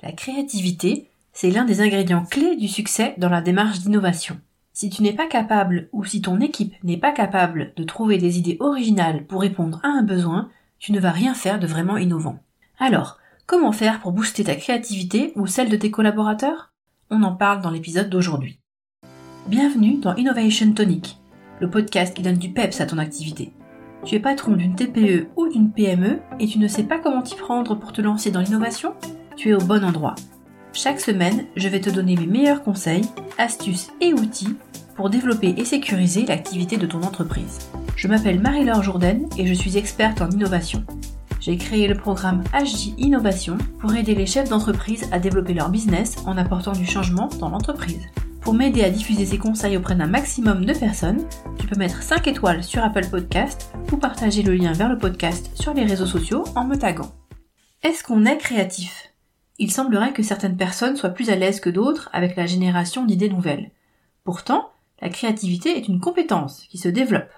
La créativité, c'est l'un des ingrédients clés du succès dans la démarche d'innovation. Si tu n'es pas capable ou si ton équipe n'est pas capable de trouver des idées originales pour répondre à un besoin, tu ne vas rien faire de vraiment innovant. Alors, comment faire pour booster ta créativité ou celle de tes collaborateurs? On en parle dans l'épisode d'aujourd'hui. Bienvenue dans Innovation Tonic, le podcast qui donne du peps à ton activité. Tu es patron d'une TPE ou d'une PME et tu ne sais pas comment t'y prendre pour te lancer dans l'innovation? Tu es au bon endroit. Chaque semaine, je vais te donner mes meilleurs conseils, astuces et outils pour développer et sécuriser l'activité de ton entreprise. Je m'appelle Marie-Laure Jourdain et je suis experte en innovation. J'ai créé le programme HJ Innovation pour aider les chefs d'entreprise à développer leur business en apportant du changement dans l'entreprise. Pour m'aider à diffuser ces conseils auprès d'un maximum de personnes, tu peux mettre 5 étoiles sur Apple Podcast ou partager le lien vers le podcast sur les réseaux sociaux en me taguant. Est-ce qu'on est créatif? Il semblerait que certaines personnes soient plus à l'aise que d'autres avec la génération d'idées nouvelles. Pourtant, la créativité est une compétence qui se développe.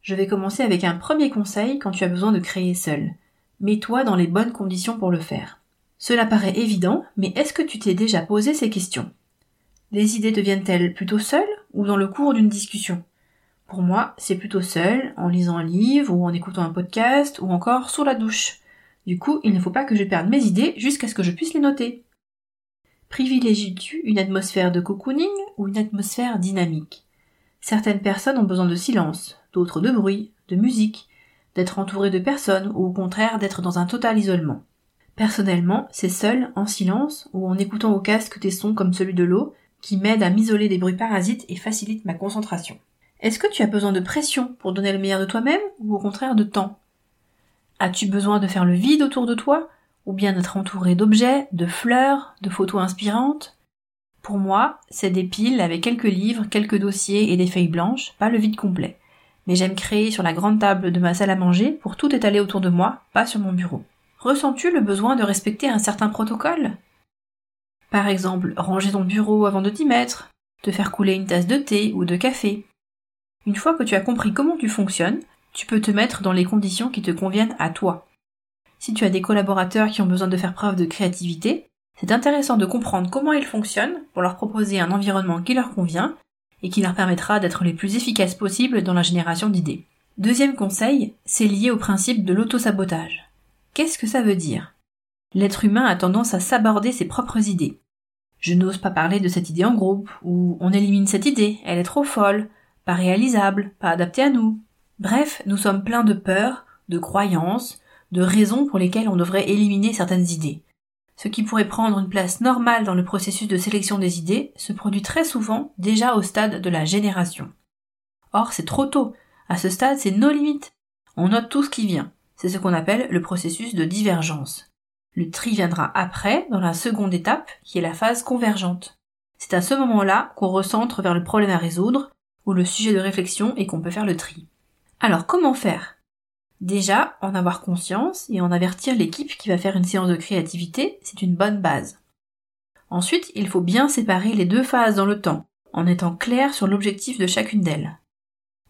Je vais commencer avec un premier conseil quand tu as besoin de créer seul. Mets-toi dans les bonnes conditions pour le faire. Cela paraît évident, mais est-ce que tu t'es déjà posé ces questions? Les idées deviennent-elles plutôt seules ou dans le cours d'une discussion? Pour moi, c'est plutôt seul, en lisant un livre ou en écoutant un podcast ou encore sous la douche. Du coup, il ne faut pas que je perde mes idées jusqu'à ce que je puisse les noter. Privilégies-tu une atmosphère de cocooning ou une atmosphère dynamique? Certaines personnes ont besoin de silence, d'autres de bruit, de musique, d'être entourées de personnes ou au contraire d'être dans un total isolement. Personnellement, c'est seul, en silence, ou en écoutant au casque des sons comme celui de l'eau, qui m'aide à m'isoler des bruits parasites et facilite ma concentration. Est-ce que tu as besoin de pression pour donner le meilleur de toi-même ou au contraire de temps? As-tu besoin de faire le vide autour de toi ou bien d'être entouré d'objets, de fleurs, de photos inspirantes? Pour moi, c'est des piles avec quelques livres, quelques dossiers et des feuilles blanches, pas le vide complet. Mais j'aime créer sur la grande table de ma salle à manger pour tout étaler autour de moi, pas sur mon bureau. Ressens-tu le besoin de respecter un certain protocole? Par exemple, ranger ton bureau avant de t'y mettre, te faire couler une tasse de thé ou de café. Une fois que tu as compris comment tu fonctionnes, tu peux te mettre dans les conditions qui te conviennent à toi. Si tu as des collaborateurs qui ont besoin de faire preuve de créativité, c'est intéressant de comprendre comment ils fonctionnent pour leur proposer un environnement qui leur convient et qui leur permettra d'être les plus efficaces possibles dans la génération d'idées. Deuxième conseil, c'est lié au principe de l'autosabotage. Qu'est-ce que ça veut dire? L'être humain a tendance à s'aborder ses propres idées. Je n'ose pas parler de cette idée en groupe, ou on élimine cette idée, elle est trop folle, pas réalisable, pas adaptée à nous. Bref, nous sommes pleins de peurs, de croyances, de raisons pour lesquelles on devrait éliminer certaines idées. Ce qui pourrait prendre une place normale dans le processus de sélection des idées se produit très souvent déjà au stade de la génération. Or, c'est trop tôt. À ce stade, c'est nos limites. On note tout ce qui vient. C'est ce qu'on appelle le processus de divergence. Le tri viendra après, dans la seconde étape, qui est la phase convergente. C'est à ce moment-là qu'on recentre vers le problème à résoudre, ou le sujet de réflexion et qu'on peut faire le tri. Alors comment faire? Déjà, en avoir conscience et en avertir l'équipe qui va faire une séance de créativité, c'est une bonne base. Ensuite, il faut bien séparer les deux phases dans le temps, en étant clair sur l'objectif de chacune d'elles.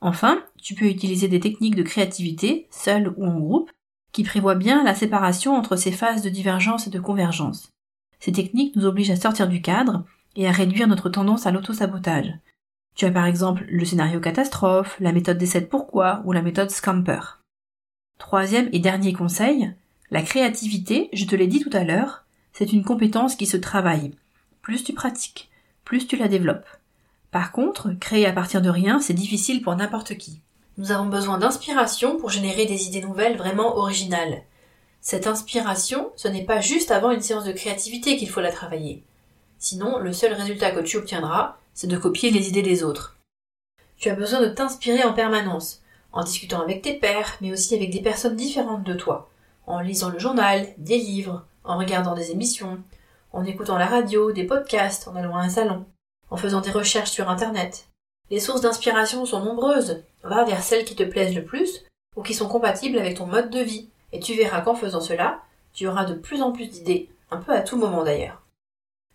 Enfin, tu peux utiliser des techniques de créativité, seul ou en groupe, qui prévoit bien la séparation entre ces phases de divergence et de convergence. Ces techniques nous obligent à sortir du cadre et à réduire notre tendance à l'autosabotage. Tu as par exemple le scénario catastrophe, la méthode des 7 pourquoi ou la méthode Scamper. Troisième et dernier conseil, la créativité, je te l'ai dit tout à l'heure, c'est une compétence qui se travaille. Plus tu pratiques, plus tu la développes. Par contre, créer à partir de rien, c'est difficile pour n'importe qui. Nous avons besoin d'inspiration pour générer des idées nouvelles vraiment originales. Cette inspiration, ce n'est pas juste avant une séance de créativité qu'il faut la travailler. Sinon, le seul résultat que tu obtiendras, c'est de copier les idées des autres. Tu as besoin de t'inspirer en permanence, en discutant avec tes pairs, mais aussi avec des personnes différentes de toi, en lisant le journal, des livres, en regardant des émissions, en écoutant la radio, des podcasts, en allant à un salon, en faisant des recherches sur Internet. Les sources d'inspiration sont nombreuses. Va vers celles qui te plaisent le plus ou qui sont compatibles avec ton mode de vie. Et tu verras qu'en faisant cela, tu auras de plus en plus d'idées, un peu à tout moment d'ailleurs.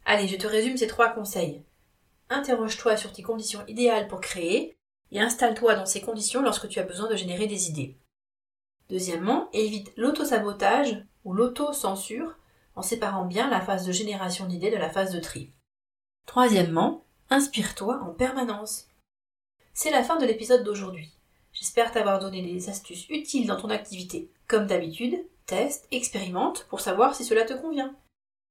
Allez, je te résume ces trois conseils. Interroge-toi sur tes conditions idéales pour créer et installe-toi dans ces conditions lorsque tu as besoin de générer des idées. Deuxièmement, évite l'autosabotage ou l'autocensure en séparant bien la phase de génération d'idées de la phase de tri. Troisièmement, inspire-toi en permanence. C'est la fin de l'épisode d'aujourd'hui. J'espère t'avoir donné des astuces utiles dans ton activité. Comme d'habitude, teste, expérimente pour savoir si cela te convient.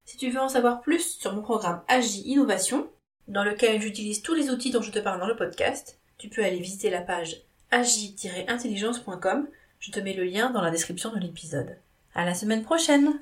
Si tu veux en savoir plus sur mon programme AGI Innovation, dans lequel j'utilise tous les outils dont je te parle dans le podcast, tu peux aller visiter la page agi-intelligence.com. Je te mets le lien dans la description de l'épisode. À la semaine prochaine!